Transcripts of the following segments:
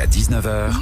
Jusqu'à 19h.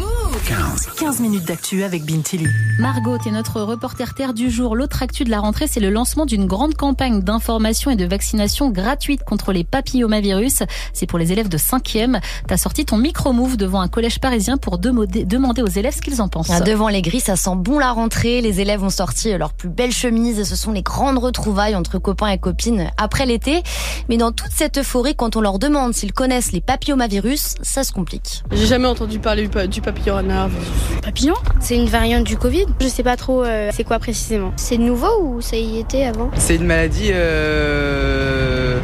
15. 15 minutes d'actu avec Bintili. Margot, tu es notre reporter terre du jour. L'autre actu de la rentrée, c'est le lancement d'une grande campagne d'information et de vaccination gratuite contre les papillomavirus. C'est pour les élèves de 5e. Tu as sorti ton micro-move devant un collège parisien pour demander aux élèves ce qu'ils en pensent. Ah, devant les grilles, ça sent bon la rentrée. Les élèves ont sorti leurs plus belles chemises. Ce sont les grandes retrouvailles entre copains et copines après l'été. Mais dans toute cette euphorie, quand on leur demande s'ils connaissent les papillomavirus, ça se complique. J'ai jamais entendu parler du papillomavirus. Papillon? C'est une variante du Covid? Je sais pas trop euh, c'est quoi précisément. C'est nouveau ou ça y était avant? C'est une maladie... Euh...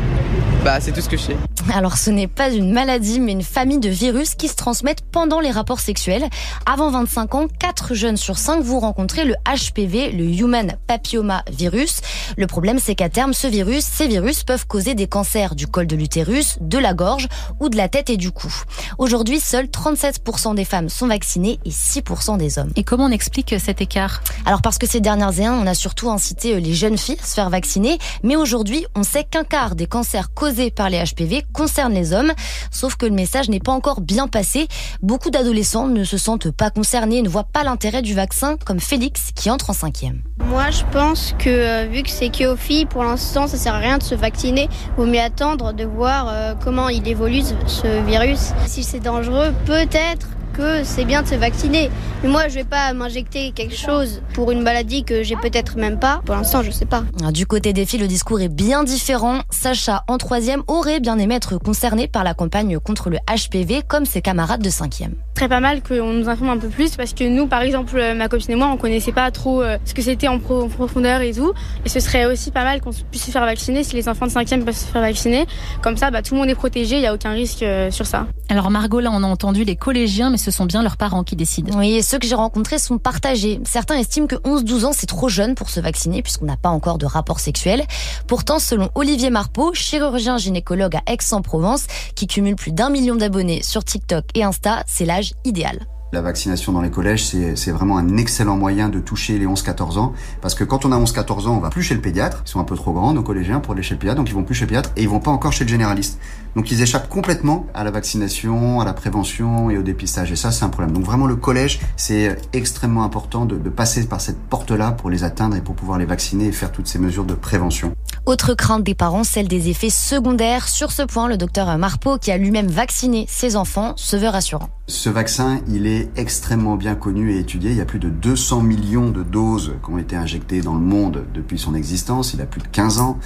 Bah c'est tout ce que je sais. Alors ce n'est pas une maladie, mais une famille de virus qui se transmettent pendant les rapports sexuels. Avant 25 ans, 4 jeunes sur 5 vont rencontrer le HPV, le Human Papilloma Virus. Le problème, c'est qu'à terme, ce virus, ces virus peuvent causer des cancers du col de l'utérus, de la gorge ou de la tête et du cou. Aujourd'hui, seuls 37% des femmes sont vaccinées et 6% des hommes. Et comment on explique cet écart? Alors parce que ces dernières années, on a surtout incité les jeunes filles à se faire vacciner, mais aujourd'hui, on sait qu'un quart des cancers causés par les HPV concerne les hommes. Sauf que le message n'est pas encore bien passé. Beaucoup d'adolescents ne se sentent pas concernés, ne voient pas l'intérêt du vaccin, comme Félix qui entre en cinquième. Moi, je pense que euh, vu que c'est que filles, pour l'instant, ça sert à rien de se vacciner. Vaut mieux attendre de voir euh, comment il évolue ce virus. Si c'est dangereux, peut-être que c'est bien de se vacciner. Mais moi, je vais pas m'injecter quelque chose pour une maladie que j'ai peut-être même pas. Pour l'instant, je sais pas. Ah, du côté des filles, le discours est bien différent. Sacha, en troisième, aurait bien aimé être concernée par la campagne contre le HPV comme ses camarades de cinquième. Très pas mal qu'on nous informe un peu plus parce que nous, par exemple, euh, ma copine et moi, on connaissait pas trop euh, ce que c'était en, profondeur et tout. Et ce serait aussi pas mal qu'on puisse se faire vacciner si les enfants de cinquième peuvent se faire vacciner. Comme ça, bah, tout le monde est protégé, il n'y a aucun risque euh, sur ça. Alors Margot, là, on a entendu les collégiens, mais ce sont bien leurs parents qui décident. Oui, et ceux que j'ai rencontrés sont partagés. Certains estiment que 11-12 ans, c'est trop jeune pour se vacciner puisqu'on n'a pas encore de rapport sexuel. Pourtant, selon Olivier Marpeau, chirurgien gynécologue à Aix-en-Provence, qui cumule plus d'un million d'abonnés sur TikTok et Insta, c'est idéal. La vaccination dans les collèges, c'est vraiment un excellent moyen de toucher les 11-14 ans. Parce que quand on a 11-14 ans, on va plus chez le pédiatre. Ils sont un peu trop grands, nos collégiens, pour aller chez le pédiatre. Donc ils vont plus chez le pédiatre et ils vont pas encore chez le généraliste. Donc ils échappent complètement à la vaccination, à la prévention et au dépistage. Et ça, c'est un problème. Donc vraiment, le collège, c'est extrêmement important de passer par cette porte-là pour les atteindre et pour pouvoir les vacciner et faire toutes ces mesures de prévention. Autre crainte des parents, celle des effets secondaires. Sur ce point, le docteur Marpeau, qui a lui-même vacciné ses enfants, se veut rassurant. Ce vaccin, il est extrêmement bien connu et étudié. Il y a plus de 200 millions de doses qui ont été injectées dans le monde depuis son existence. Il a plus de 15 ans.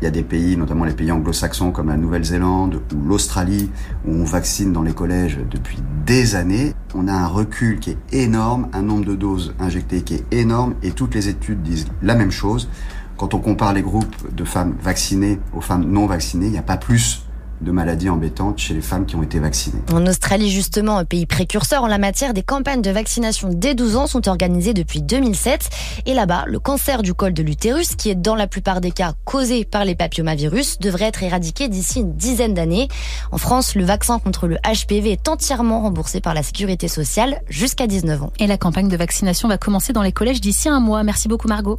Il y a des pays, notamment les pays anglo-saxons comme la Nouvelle-Zélande ou l'Australie, où on vaccine dans les collèges depuis des années. On a un recul qui est énorme, un nombre de doses injectées qui est énorme et toutes les études disent la même chose. Quand on compare les groupes de femmes vaccinées aux femmes non vaccinées, il n'y a pas plus de maladies embêtantes chez les femmes qui ont été vaccinées. En Australie, justement, un pays précurseur en la matière, des campagnes de vaccination dès 12 ans sont organisées depuis 2007. Et là-bas, le cancer du col de l'utérus, qui est dans la plupart des cas causé par les papillomavirus, devrait être éradiqué d'ici une dizaine d'années. En France, le vaccin contre le HPV est entièrement remboursé par la sécurité sociale jusqu'à 19 ans. Et la campagne de vaccination va commencer dans les collèges d'ici un mois. Merci beaucoup Margot.